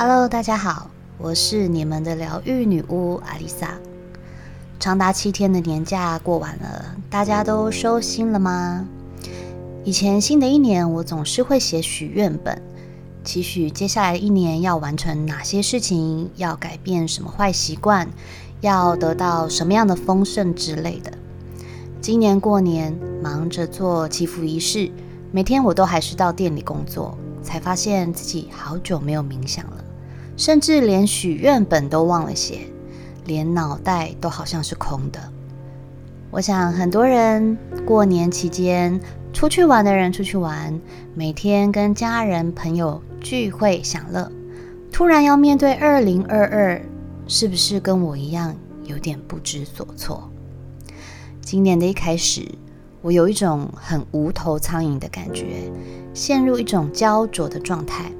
Hello，大家好，我是你们的疗愈女巫阿丽萨。长达七天的年假过完了，大家都收心了吗？以前新的一年，我总是会写许愿本，期许接下来一年要完成哪些事情，要改变什么坏习惯，要得到什么样的丰盛之类的。今年过年忙着做祈福仪式，每天我都还是到店里工作，才发现自己好久没有冥想了，甚至连许愿本都忘了写。连脑袋都好像是空的。我想很多人过年期间出去玩的人出去玩，每天跟家人朋友聚会享乐，突然要面对二零二二，是不是跟我一样有点不知所措？今年的一开始，我有一种很无头苍蝇的感觉，陷入一种焦灼的状态。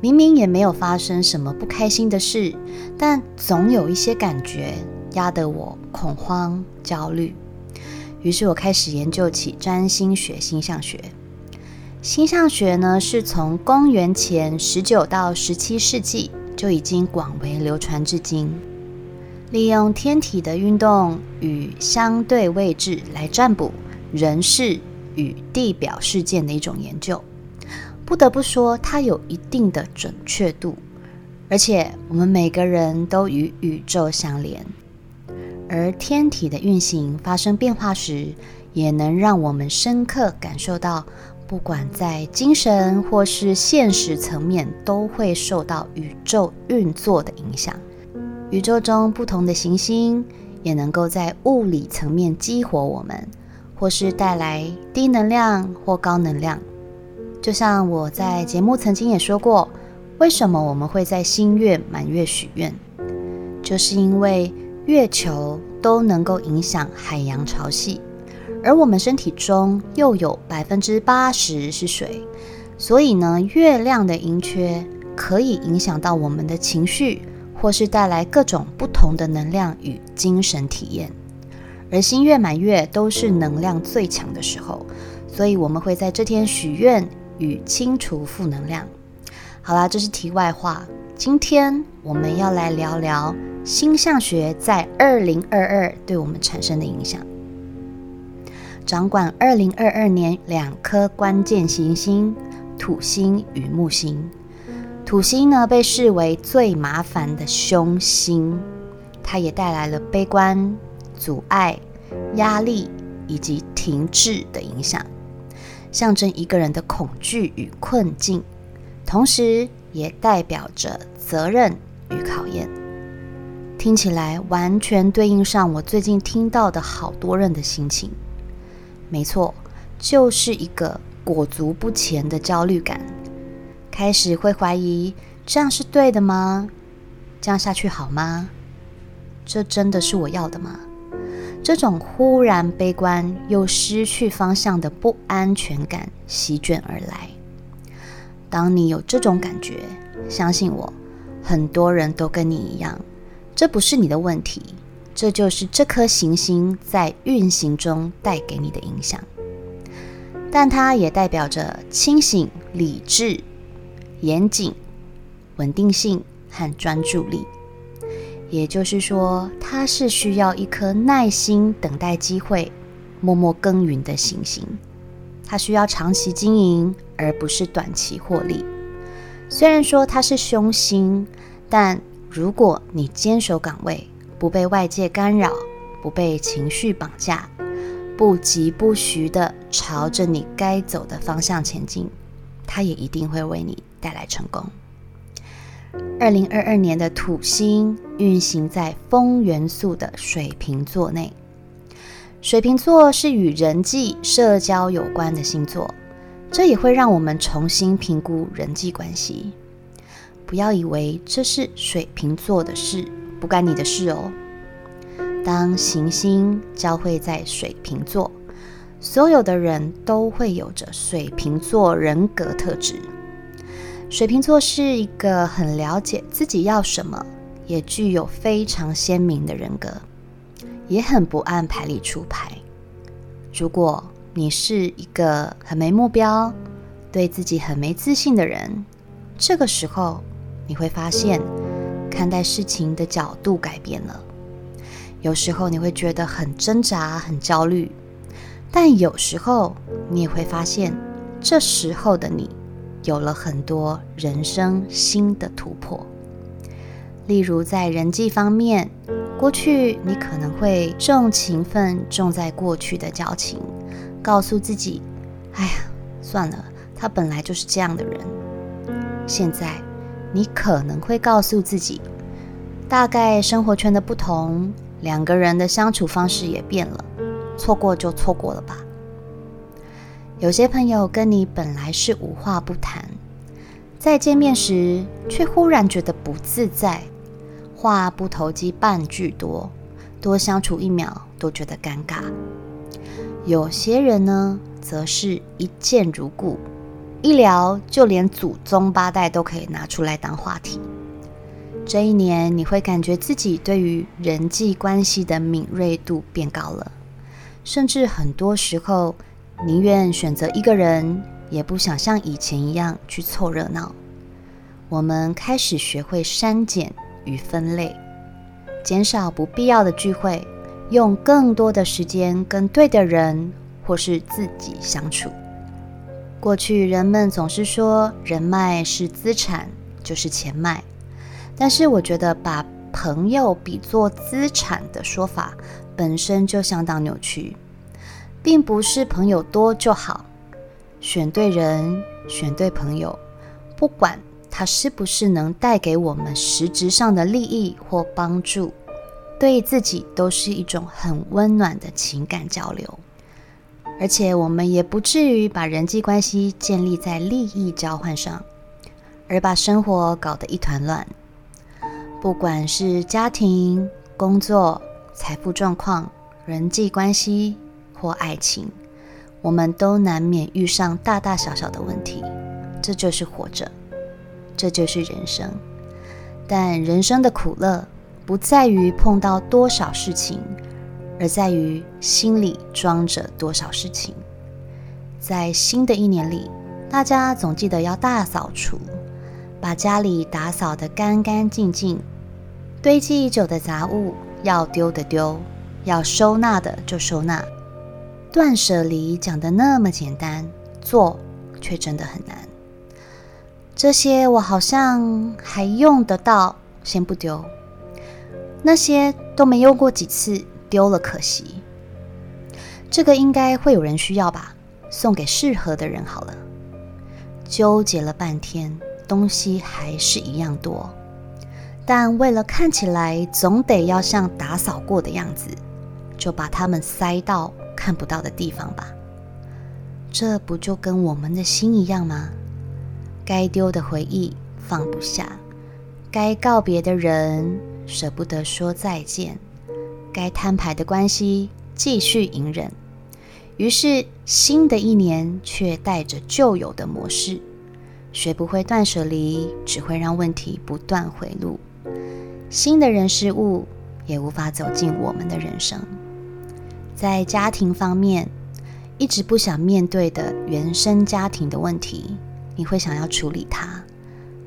明明也没有发生什么不开心的事，但总有一些感觉压得我恐慌、焦虑。于是我开始研究起占星学、星象学。星象学呢，是从公元前十九到十七世纪就已经广为流传至今，利用天体的运动与相对位置来占卜人事与地表事件的一种研究。不得不说，它有一定的准确度，而且我们每个人都与宇宙相连，而天体的运行发生变化时，也能让我们深刻感受到，不管在精神或是现实层面，都会受到宇宙运作的影响。宇宙中不同的行星也能够在物理层面激活我们，或是带来低能量或高能量。就像我在节目曾经也说过，为什么我们会在新月满月许愿，就是因为月球都能够影响海洋潮汐，而我们身体中又有百分之八十是水，所以呢，月亮的盈缺可以影响到我们的情绪，或是带来各种不同的能量与精神体验。而新月满月都是能量最强的时候，所以我们会在这天许愿。与清除负能量。好啦，这是题外话。今天我们要来聊聊星象学在二零二二对我们产生的影响。掌管二零二二年两颗关键行星土星与木星。土星呢被视为最麻烦的凶星，它也带来了悲观、阻碍、压力以及停滞的影响。象征一个人的恐惧与困境，同时也代表着责任与考验。听起来完全对应上我最近听到的好多人的心情。没错，就是一个裹足不前的焦虑感，开始会怀疑这样是对的吗？这样下去好吗？这真的是我要的吗？这种忽然悲观又失去方向的不安全感席卷而来。当你有这种感觉，相信我，很多人都跟你一样。这不是你的问题，这就是这颗行星在运行中带给你的影响。但它也代表着清醒、理智、严谨、稳定性和专注力。也就是说，它是需要一颗耐心等待机会、默默耕耘的行星。它需要长期经营，而不是短期获利。虽然说它是凶星，但如果你坚守岗位，不被外界干扰，不被情绪绑架，不疾不徐地朝着你该走的方向前进，它也一定会为你带来成功。二零二二年的土星运行在风元素的水瓶座内，水瓶座是与人际社交有关的星座，这也会让我们重新评估人际关系。不要以为这是水瓶座的事，不干你的事哦。当行星交汇在水瓶座，所有的人都会有着水瓶座人格特质。水瓶座是一个很了解自己要什么，也具有非常鲜明的人格，也很不按牌理出牌。如果你是一个很没目标、对自己很没自信的人，这个时候你会发现看待事情的角度改变了。有时候你会觉得很挣扎、很焦虑，但有时候你也会发现，这时候的你有了很多人生新的突破。例如在人际方面，过去你可能会重情分，重在过去的交情，告诉自己：“哎呀，算了，他本来就是这样的人。”现在你可能会告诉自己：“大概生活圈的不同。”两个人的相处方式也变了，错过就错过了吧。有些朋友跟你本来是无话不谈，在见面时却忽然觉得不自在，话不投机半句多，多相处一秒都觉得尴尬。有些人呢，则是一见如故，一聊就连祖宗八代都可以拿出来当话题。这一年，你会感觉自己对于人际关系的敏锐度变高了，甚至很多时候宁愿选择一个人，也不想像以前一样去凑热闹。我们开始学会删减与分类，减少不必要的聚会，用更多的时间跟对的人或是自己相处。过去人们总是说人脉是资产，就是钱脉。但是我觉得把朋友比作资产的说法本身就相当扭曲，并不是朋友多就好，选对人，选对朋友，不管他是不是能带给我们实质上的利益或帮助，对自己都是一种很温暖的情感交流，而且我们也不至于把人际关系建立在利益交换上，而把生活搞得一团乱。不管是家庭、工作、财富状况、人际关系或爱情，我们都难免遇上大大小小的问题。这就是活着，这就是人生。但人生的苦乐不在于碰到多少事情，而在于心里装着多少事情。在新的一年里，大家总记得要大扫除。把家里打扫得干干净净，堆积已久的杂物要丢的丢，要收纳的就收纳。断舍离讲的那么简单，做却真的很难。这些我好像还用得到，先不丢。那些都没用过几次，丢了可惜。这个应该会有人需要吧，送给适合的人好了。纠结了半天。东西还是一样多，但为了看起来总得要像打扫过的样子，就把它们塞到看不到的地方吧。这不就跟我们的心一样吗？该丢的回忆放不下，该告别的人舍不得说再见，该摊牌的关系继续隐忍。于是新的一年却带着旧有的模式。学不会断舍离，只会让问题不断回路。新的人事物也无法走进我们的人生。在家庭方面，一直不想面对的原生家庭的问题，你会想要处理它。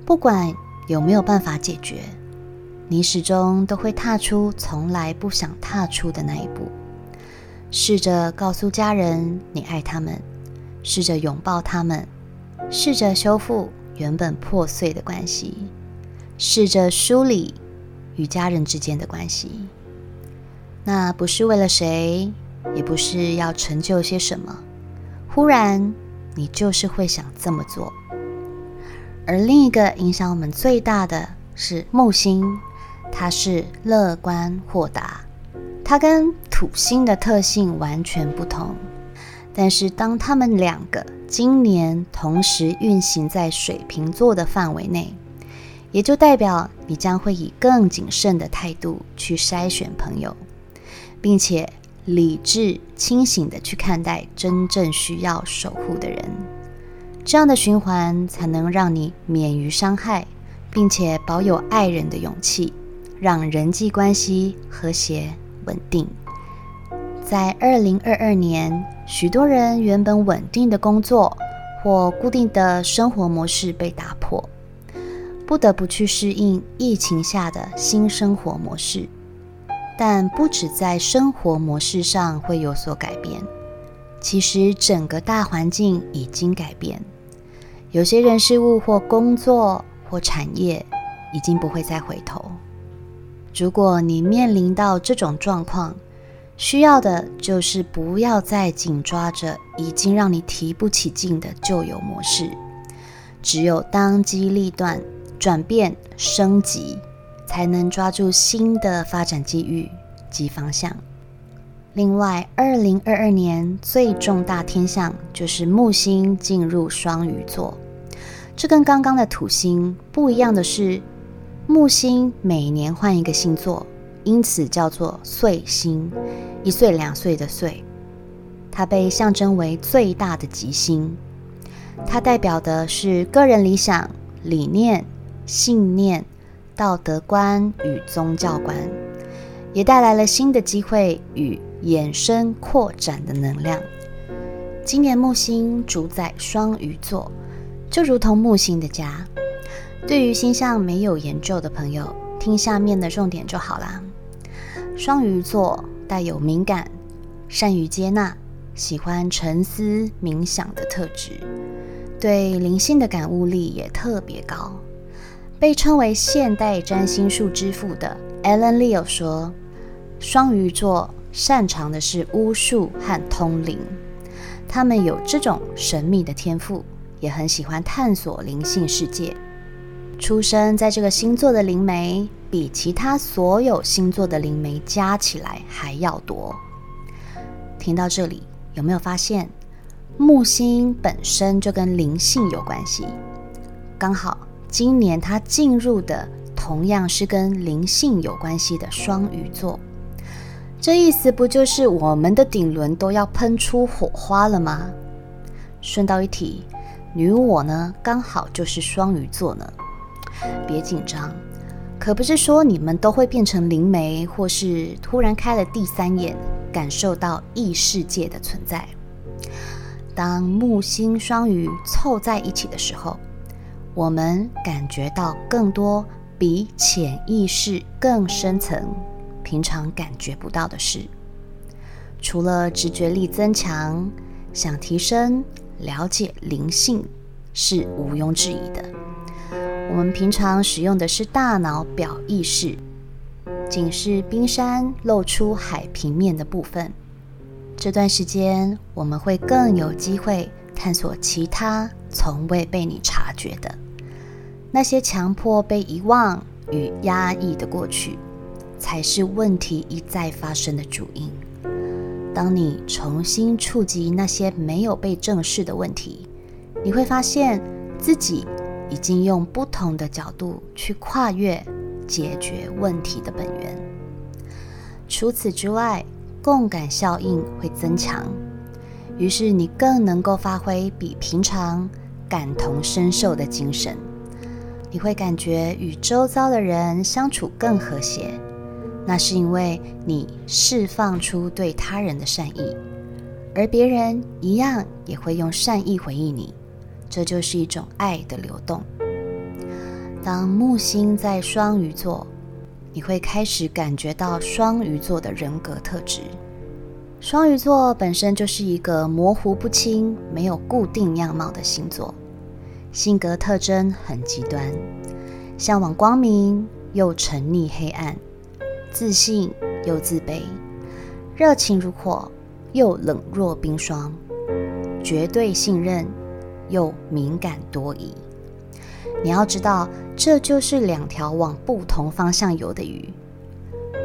不管有没有办法解决，你始终都会踏出从来不想踏出的那一步。试着告诉家人你爱他们，试着拥抱他们。试着修复原本破碎的关系，试着梳理与家人之间的关系。那不是为了谁，也不是要成就些什么。忽然，你就是会想这么做。而另一个影响我们最大的是木星，它是乐观豁达，它跟土星的特性完全不同。但是，当他们两个今年同时运行在水瓶座的范围内，也就代表你将会以更谨慎的态度去筛选朋友，并且理智清醒的去看待真正需要守护的人。这样的循环才能让你免于伤害，并且保有爱人的勇气，让人际关系和谐稳定。在二零二二年，许多人原本稳定的工作或固定的生活模式被打破。不得不去适应疫情下的新生活模式。但不止在生活模式上会有所改变，其实整个大环境已经改变。有些人事物或工作或产业已经不会再回头。如果你面临到这种状况，需要的就是不要再紧抓着已经让你提不起劲的旧有模式，只有当机立断、转变升级，才能抓住新的发展机遇及方向。另外，二零二二年最重大天象就是木星进入双鱼座，这跟刚刚的土星不一样的是。木星每年换一个星座，因此叫做岁星，一岁两岁的岁。它被象征为最大的吉星，它代表的是个人理想、理念、信念、道德观与宗教观，也带来了新的机会与衍生扩展的能量。今年木星主宰双鱼座，就如同木星的家。对于星象没有研究的朋友，听下面的重点就好啦。双鱼座带有敏感、善于接纳、喜欢沉思冥想的特质，对灵性的感悟力也特别高。被称为现代占星术之父的 Alan Leo 说，双鱼座擅长的是巫术和通灵，他们有这种神秘的天赋，也很喜欢探索灵性世界。出生在这个星座的灵媒，比其他所有星座的灵媒加起来还要多。听到这里，有没有发现木星本身就跟灵性有关系？刚好今年它进入的同样是跟灵性有关系的双鱼座，这意思不就是我们的顶轮都要喷出火花了吗？顺道一提，女我呢，刚好就是双鱼座呢。别紧张，可不是说你们都会变成灵媒，或是突然开了第三眼，感受到异世界的存在。当木星双鱼凑在一起的时候，我们感觉到更多比潜意识更深层、平常感觉不到的事。除了直觉力增强，想提升了解灵性是毋庸置疑的。我们平常使用的是大脑表意识，仅是冰山露出海平面的部分。这段时间，我们会更有机会探索其他从未被你察觉的那些强迫被遗忘与压抑的过去，才是问题一再发生的主因。当你重新触及那些没有被正视的问题，你会发现自己。已经用不同的角度去跨越解决问题的本源。除此之外，共感效应会增强，于是你更能够发挥比平常感同身受的精神。你会感觉与周遭的人相处更和谐，那是因为你释放出对他人的善意，而别人一样也会用善意回应你。这就是一种爱的流动。当木星在双鱼座，你会开始感觉到双鱼座的人格特质。双鱼座本身就是一个模糊不清、没有固定样貌的星座，性格特征很极端，向往光明又沉溺黑暗，自信又自卑，热情如火又冷若冰霜，绝对信任。又敏感多疑，你要知道，这就是两条往不同方向游的鱼，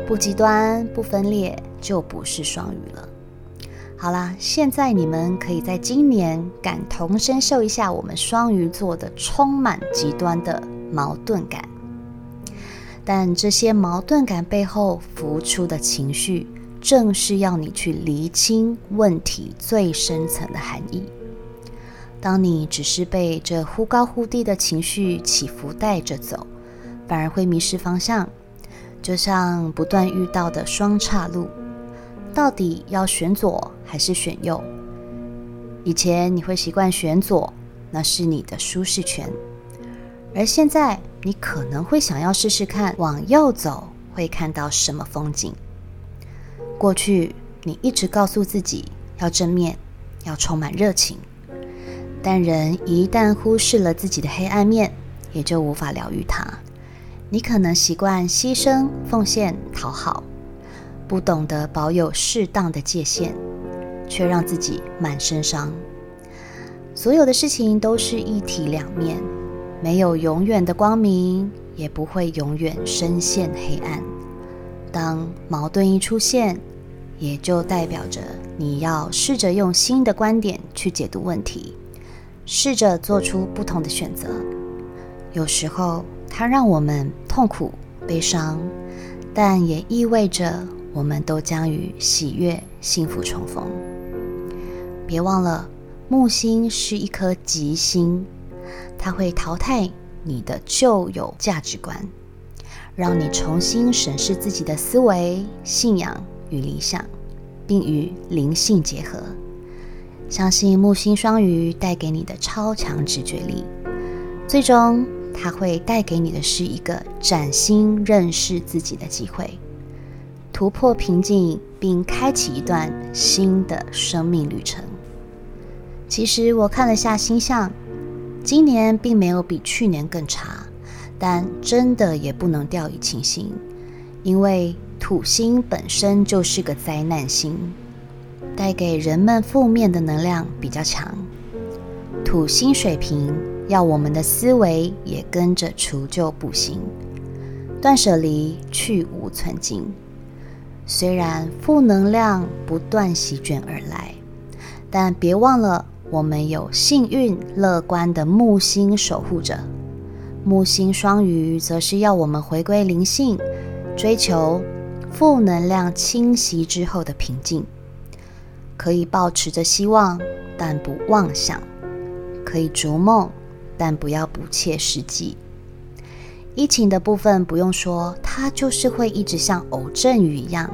不极端不分裂，就不是双鱼了。好啦，现在你们可以在今年感同身受一下我们双鱼座的充满极端的矛盾感，但这些矛盾感背后浮出的情绪，正是要你去厘清问题最深层的含义。当你只是被这忽高忽低的情绪起伏带着走，反而会迷失方向，就像不断遇到的双岔路，到底要选左还是选右？以前你会习惯选左，那是你的舒适圈；而现在你可能会想要试试看往右走会看到什么风景。过去你一直告诉自己要正面，要充满热情，但人一旦忽视了自己的黑暗面，也就无法疗愈它。你可能习惯牺牲、奉献、讨好，不懂得保有适当的界限，却让自己满身伤。所有的事情都是一体两面。没有永远的光明，也不会永远深陷黑暗。当矛盾一出现，也就代表着你要试着用新的观点去解读问题，试着做出不同的选择。有时候，它让我们痛苦、悲伤，但也意味着我们都将与喜悦、幸福重逢。别忘了，木星是一颗吉星。它会淘汰你的旧有价值观，让你重新审视自己的思维、信仰与理想，并与灵性结合。相信木星双鱼带给你的超强直觉力，最终它会带给你的是一个崭新认识自己的机会，突破瓶颈，并开启一段新的生命旅程。其实我看了下星象。今年并没有比去年更差，但真的也不能掉以轻心，因为土星本身就是个灾难星，带给人们负面的能量比较强。土星水平要我们的思维也跟着除旧布新，断舍离，去无存精。虽然负能量不断席卷而来，但别忘了。我们有幸运、乐观的木星守护着，木星双鱼则是要我们回归灵性，追求负能量侵袭之后的平静。可以保持着希望，但不妄想；可以逐梦，但不要不切实际。疫情的部分不用说，它就是会一直像偶阵雨一样，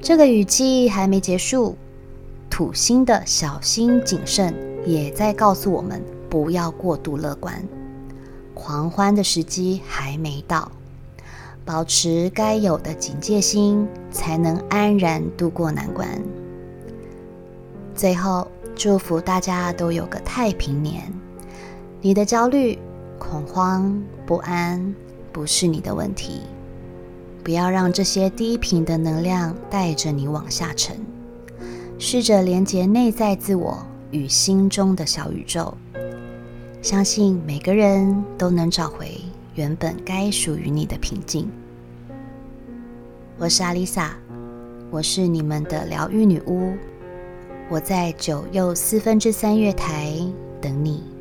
这个雨季还没结束。土星的小心谨慎，也在告诉我们不要过度乐观，狂欢的时机还没到，保持该有的警戒心，才能安然度过难关。最后，祝福大家都有个太平年。你的焦虑、恐慌、不安不是你的问题，不要让这些低频的能量带着你往下沉。试着连接内在自我与心中的小宇宙，相信每个人都能找回原本该属于你的平静。我是阿丽萨，我是你们的疗愈女巫，我在九又四分之三月台等你。